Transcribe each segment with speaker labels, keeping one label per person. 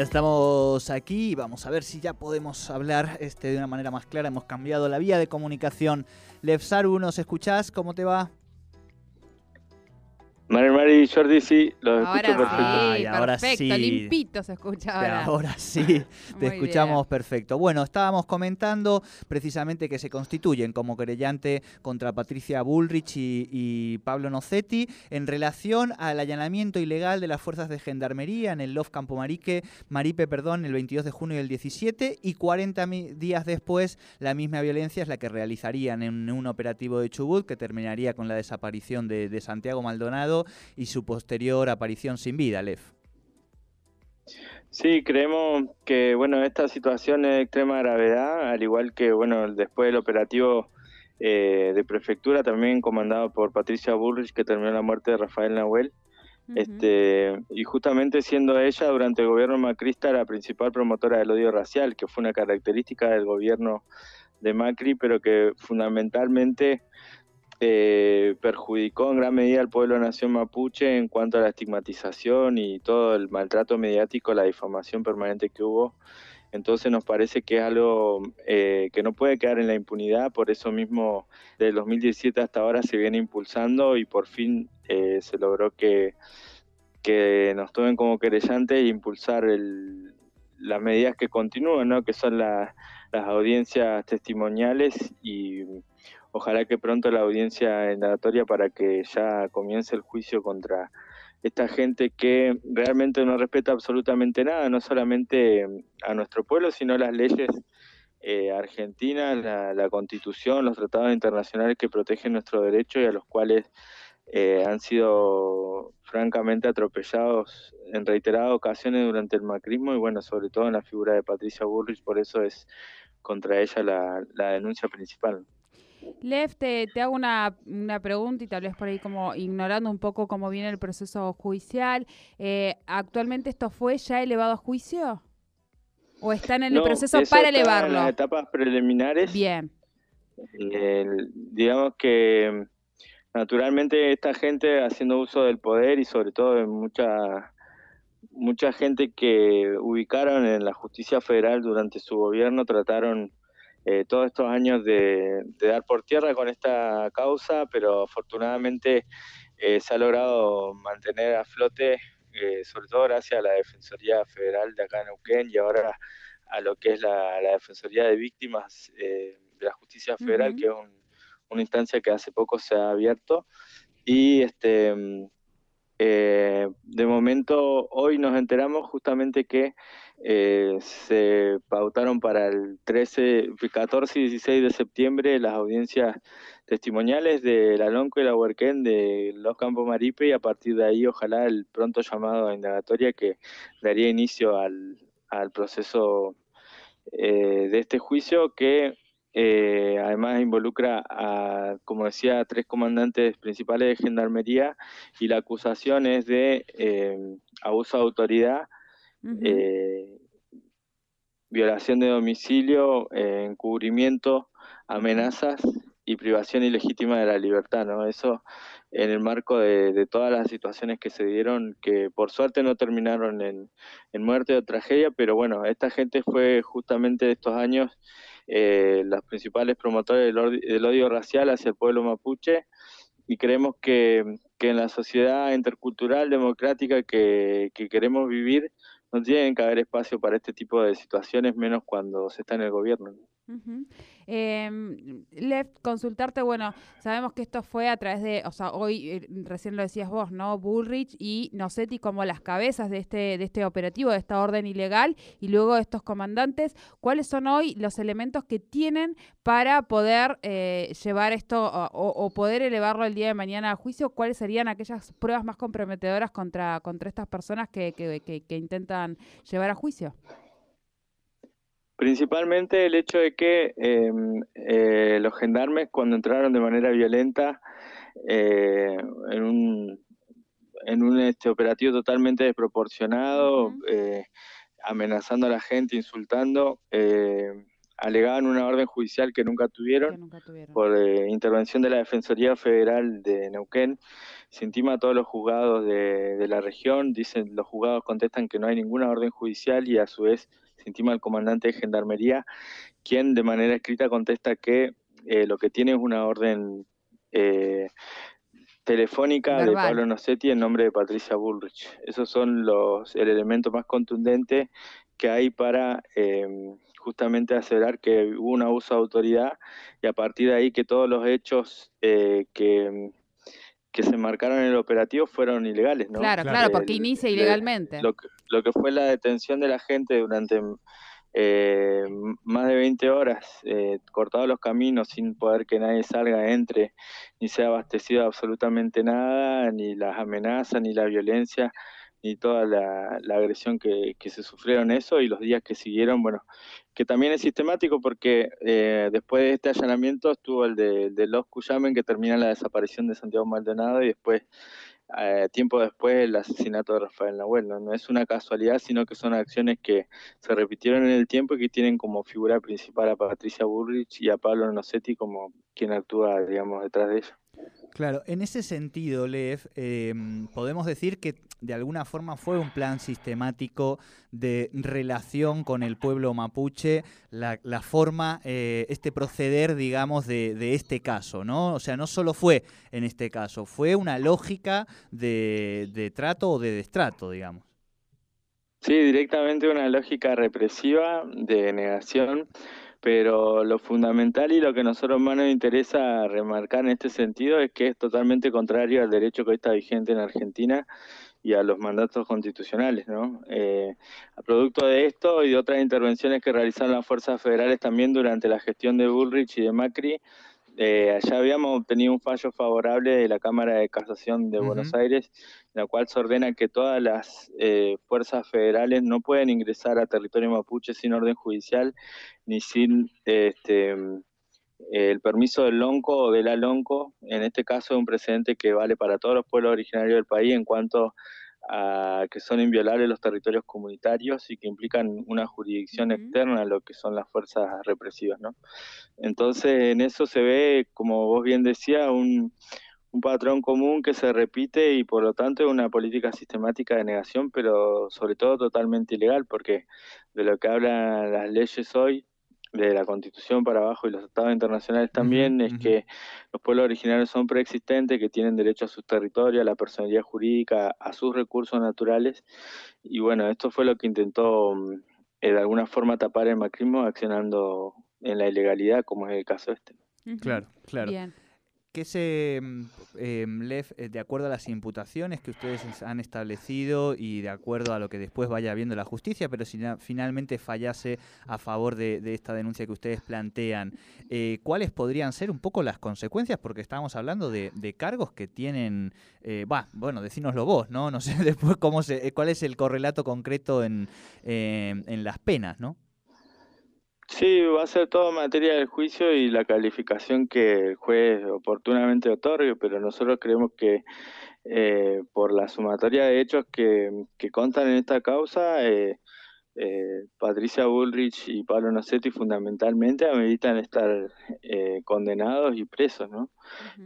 Speaker 1: Estamos aquí, vamos a ver si ya podemos hablar este, de una manera más clara. Hemos cambiado la vía de comunicación. Lefsaru, ¿nos escuchás? ¿Cómo te va?
Speaker 2: Mari Mari Jordi, sí, los
Speaker 3: ahora
Speaker 2: escucho perfecto.
Speaker 3: Sí,
Speaker 1: Ay, ahora
Speaker 3: perfecto,
Speaker 1: sí.
Speaker 3: limpito se escucha ahora.
Speaker 1: Ahora sí, te escuchamos
Speaker 3: bien.
Speaker 1: perfecto. Bueno, estábamos comentando precisamente que se constituyen como querellante contra Patricia Bullrich y, y Pablo Nocetti en relación al allanamiento ilegal de las fuerzas de gendarmería en el LOF Campo Marique, Maripe, perdón, el 22 de junio del 17 y 40 mi- días después la misma violencia es la que realizarían en un operativo de Chubut que terminaría con la desaparición de, de Santiago Maldonado y su posterior aparición sin vida, Lef.
Speaker 2: Sí, creemos que bueno esta situación es de extrema gravedad, al igual que bueno después del operativo eh, de prefectura también comandado por Patricia Bullrich que terminó la muerte de Rafael Nahuel. Este, y justamente siendo ella durante el gobierno macrista la principal promotora del odio racial, que fue una característica del gobierno de Macri, pero que fundamentalmente eh, perjudicó en gran medida al pueblo nación mapuche en cuanto a la estigmatización y todo el maltrato mediático, la difamación permanente que hubo. Entonces nos parece que es algo eh, que no puede quedar en la impunidad, por eso mismo del 2017 hasta ahora se viene impulsando y por fin eh, se logró que, nos tomen como querellantes e impulsar el- las medidas que continúan, ¿no? que son la- las audiencias testimoniales y ojalá que pronto la audiencia indagatoria para que ya comience el juicio contra esta gente que realmente no respeta absolutamente nada, no solamente a nuestro pueblo, sino las leyes eh, argentinas, la, la constitución, los tratados internacionales que protegen nuestro derecho y a los cuales eh, han sido francamente atropellados en reiteradas ocasiones durante el macrismo y bueno, sobre todo en la figura de Patricia Bullrich, por eso es contra ella la, la denuncia principal.
Speaker 3: Lev, te, te hago una, una pregunta y tal vez por ahí como ignorando un poco cómo viene el proceso judicial. Eh, ¿Actualmente esto fue ya elevado a juicio? ¿O están en el
Speaker 2: No,
Speaker 3: proceso
Speaker 2: eso
Speaker 3: para
Speaker 2: está En
Speaker 3: elevarlo?
Speaker 2: las etapas preliminares.
Speaker 3: Bien.
Speaker 2: El- digamos que naturalmente esta gente haciendo uso del poder y sobre todo de mucha mucha gente que ubicaron en la justicia federal durante su gobierno trataron eh, todos estos años de, de dar por tierra con esta causa, pero afortunadamente eh, se ha logrado mantener a flote, eh, sobre todo gracias a la Defensoría Federal de acá en Neuquén y ahora a lo que es la, la Defensoría de Víctimas eh, de la Justicia Federal,
Speaker 3: Ujú.
Speaker 2: que es un- una instancia que hace poco se ha abierto. Y este eh, de momento, hoy nos enteramos justamente que eh, se pautaron para el 13, 14 y 16 de septiembre las audiencias testimoniales de la Lonco y la Huerquén de los Campos Maripe y a partir de ahí ojalá el pronto llamado a indagatoria que daría inicio al, al proceso eh, de este juicio que eh, además involucra a, como decía, a tres comandantes principales de gendarmería y la acusación es de eh, abuso de autoridad, eh, violación de domicilio, eh, encubrimiento, amenazas y privación ilegítima de la libertad, ¿no? Eso en el marco de, de todas las situaciones que se dieron, que por suerte no terminaron en, en muerte o tragedia, pero bueno, esta gente fue justamente estos años eh, las principales promotores del, del odio racial hacia el pueblo mapuche y creemos que, que en la sociedad intercultural democrática que, que queremos vivir no tiene que haber espacio para este tipo de situaciones, menos cuando se está en el gobierno.
Speaker 3: Ujú. Em, Lev, consultarte, bueno, sabemos que esto fue a través de, o sea, hoy eh, recién lo decías vos, ¿no? Bullrich y Nocetti como las cabezas de este, de este operativo, de esta orden ilegal, y luego estos comandantes, ¿cuáles son hoy los elementos que tienen para poder eh, llevar esto o, poder elevarlo el día de mañana a juicio? ¿Cuáles serían aquellas pruebas más comprometedoras contra, contra estas personas que- que- que intentan llevar a juicio?
Speaker 2: Principalmente el hecho de que eh, eh, los gendarmes cuando entraron de manera violenta eh, en un, en un este, operativo totalmente desproporcionado, eh, amenazando a la gente, insultando, eh, alegaban una orden judicial que nunca tuvieron, por eh, intervención de la Defensoría Federal de Neuquén. Se intima a todos los juzgados de, de, la región, dicen los juzgados contestan que no hay ninguna orden judicial y a su vez intima al comandante de Gendarmería, quien de manera escrita contesta que eh, lo que tiene es una orden eh, telefónica de Pablo Nocetti en nombre de Patricia Bullrich. Esos son los el elemento más contundente que hay para em, justamente aseverar que hubo un abuso de autoridad y a partir de ahí que todos los hechos eh, que, que se marcaron en el operativo fueron ilegales, ¿no?
Speaker 3: Claro, claro, porque inicia ilegalmente.
Speaker 2: lo, lo, que fue la detención de la gente durante eh, más de 20 horas eh, cortados los caminos sin poder que nadie salga, entre, ni sea abastecido absolutamente nada, ni las amenazas, ni la violencia, ni toda la, agresión que, se sufrieron eso y los días que siguieron, bueno, que también es sistemático porque eh, después de este allanamiento estuvo el de, de Los Cuyamen que termina la desaparición de Santiago Maldonado y después eh, tiempo después el asesinato de Rafael Nahuel. ¿no? es una casualidad, sino que son acciones que se repitieron en el tiempo y que tienen como figura principal a Patricia Burrich y a Pablo Nocetti como quien actúa, digamos, detrás de ella.
Speaker 1: Claro, en ese sentido, Lev, em, podemos decir que de alguna forma fue un plan sistemático de relación con el pueblo mapuche, la, forma, eh, este proceder, digamos, de, este caso, ¿no? O sea, no solo fue en este caso, fue una lógica de, de trato o de destrato, digamos.
Speaker 2: Sí, directamente una lógica represiva de negación pero lo fundamental y lo que a nosotros más nos interesa remarcar en este sentido es que es totalmente contrario al derecho que está vigente en Argentina y a los mandatos constitucionales, ¿no? Eh, a producto de esto y de otras intervenciones que realizaron las fuerzas federales también durante la gestión de Bullrich y de Macri, eh, allá habíamos obtenido un fallo favorable de la Cámara de Casación de Buenos Aires, en la cual se ordena que todas las eh, fuerzas federales no pueden ingresar a territorio mapuche sin orden judicial ni sin este, el permiso del lonco o de la lonco. En este caso es un precedente que vale para todos los pueblos originarios del país en cuanto a que son inviolables los territorios comunitarios y que implican una jurisdicción externa a lo que son las fuerzas represivas, ¿no? Entonces, en eso se ve, como vos bien decías, un, un patrón común que se repite y por lo tanto es una política sistemática de negación, pero sobre todo totalmente ilegal, porque de lo que hablan las leyes hoy de la Constitución para abajo y los estados internacionales también, es que los pueblos originarios son preexistentes, que tienen derecho a sus territorios, a la personalidad jurídica, a sus recursos naturales. Y bueno, esto fue lo que intentó mm, eh, de alguna forma tapar el macrismo accionando en la ilegalidad, como es el caso este.
Speaker 1: Claro, claro. ¿Qué se, mm, eh, eh, de acuerdo a las imputaciones que ustedes han establecido y de acuerdo a lo que después vaya viendo la justicia, pero si finalmente fallase a favor de, esta denuncia que ustedes plantean, eh, ¿cuáles podrían ser un poco las consecuencias? Porque estamos hablando de, cargos que tienen, va, bueno, decínoslo vos, ¿no? No sé después cómo se, cuál es el correlato concreto en, en las penas, ¿no?
Speaker 2: Sí, va a ser todo materia del juicio y la calificación que el juez oportunamente otorgue, pero nosotros creemos que eh, por la sumatoria de hechos que, que constan en esta causa, eh, eh, Patricia Bullrich y Pablo Nocetti fundamentalmente ameritan estar eh, condenados y presos, ¿no?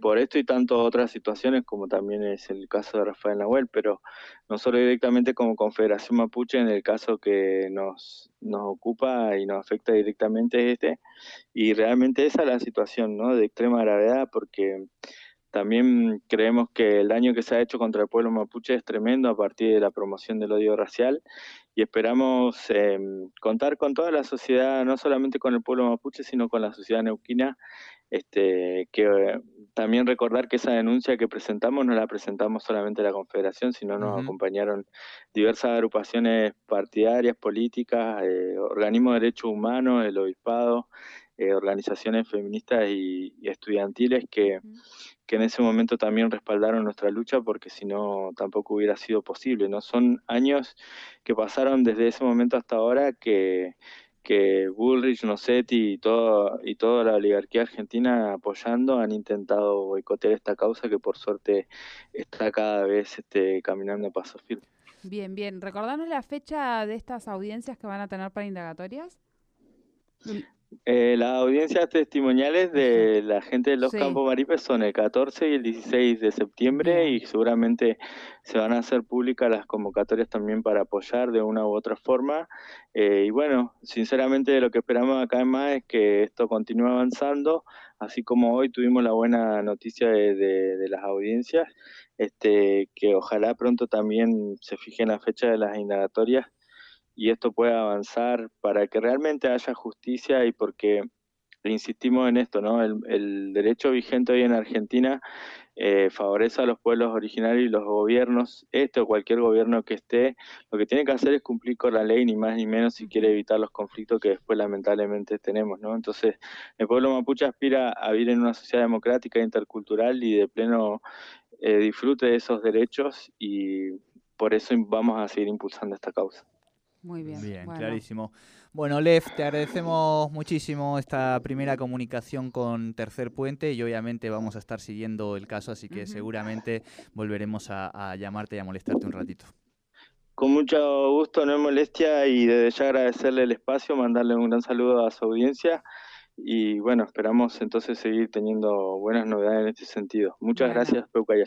Speaker 2: Por esto y tantas otras situaciones, como también es el caso de Rafael Nahuel, pero nosotros directamente como Confederación Mapuche, en el caso que nos, nos ocupa y nos afecta directamente es este, y realmente esa es la situación, ¿no? De extrema gravedad, porque también creemos que el daño que se ha hecho contra el pueblo mapuche es tremendo a partir de la promoción del odio racial y esperamos em, contar con toda la sociedad, no solamente con el pueblo mapuche, sino con la sociedad neuquina, este, que eh, también recordar que esa denuncia que presentamos no la presentamos solamente la Confederación, sino nos acompañaron diversas agrupaciones partidarias, políticas, eh, organismos de derechos humanos, el obispado, eh, organizaciones feministas y, estudiantiles que, que, en ese momento también respaldaron nuestra lucha porque si no tampoco hubiera sido posible. ¿no? Son años que pasaron desde ese momento hasta ahora que, que Bullrich, Nocetti y, todo, y toda la oligarquía argentina apoyando han intentado boicotear esta causa que por suerte está cada vez este, caminando a paso firme.
Speaker 3: Bien, bien. ¿Recordanos la fecha de estas audiencias que van a tener para indagatorias?
Speaker 2: Eh, las audiencias testimoniales de la gente de los Campos Maripes son el 14 y el 16 de septiembre y seguramente se van a hacer públicas las convocatorias también para apoyar de una u otra forma. Eh, y bueno, sinceramente lo que esperamos acá en más es que esto continúe avanzando, así como hoy tuvimos la buena noticia de, las audiencias, este, que ojalá pronto también se fije en la fecha de las indagatorias y esto pueda avanzar para que realmente haya justicia y porque insistimos en esto, ¿no? El, derecho vigente hoy en Argentina eh, favorece a los pueblos originarios y los gobiernos, este o cualquier gobierno que esté, lo que tiene que hacer es cumplir con la ley, ni más ni menos, si quiere evitar los conflictos que después lamentablemente tenemos, ¿no? Entonces, el pueblo mapuche aspira a vivir en una sociedad democrática, intercultural y de pleno eh, disfrute de esos derechos y por eso vamos a seguir impulsando esta causa.
Speaker 3: Muy bien.
Speaker 1: Bien, clarísimo. Bueno, Lev, te agradecemos muchísimo esta primera comunicación con Tercer Puente y obviamente vamos a estar siguiendo el caso, así que seguramente volveremos a, llamarte y a molestarte un ratito.
Speaker 2: Con mucho gusto, no es molestia y desde ya agradecerle el espacio, mandarle un gran saludo a su audiencia y bueno, esperamos entonces seguir teniendo buenas novedades en este sentido. Muchas gracias, Peucaya.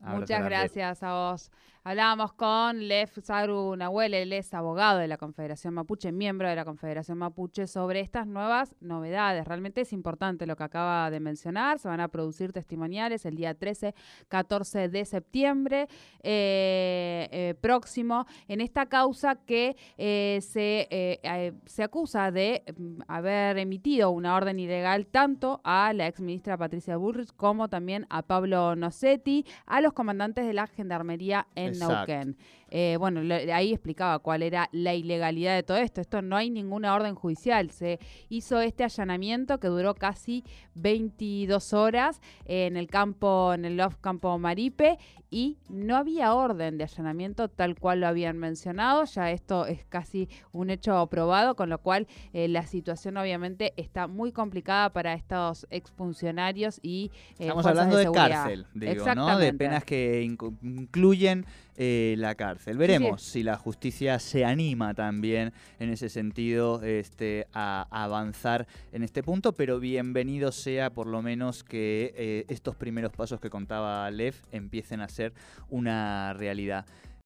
Speaker 3: Muchas gracias a vos. Hablábamos con Lev Saru Nahuel, él es abogado de la Confederación Mapuche, miembro de la Confederación Mapuche, sobre estas nuevas novedades. Realmente es importante lo que acaba de mencionar. Se van a producir testimoniales el día 13, 14 de septiembre eh, eh, próximo en esta causa que eh, se, se acusa de mm, haber emitido una orden ilegal tanto a la ex ministra Patricia Bullrich como también a Pablo Nocetti, a los comandantes de la Gendarmería en Exacto. Neuquén. Eh, bueno, ahí explicaba cuál era la ilegalidad de todo esto. Esto no hay ninguna orden judicial. Se hizo este allanamiento que duró casi 22 horas en el campo, en el Love Campo Maripe, y no había orden de allanamiento tal cual lo habían mencionado. Ya esto es casi un hecho probado, con lo cual eh, la situación obviamente está muy complicada para estos exfuncionarios y
Speaker 1: eh, estamos hablando de, cárcel, digo, ¿no? De penas que incluyen la cárcel. Veremos si la justicia se anima también en ese sentido este, a, avanzar en este punto, pero bienvenido sea por lo menos que estos primeros pasos que contaba Lev empiecen a ser una realidad.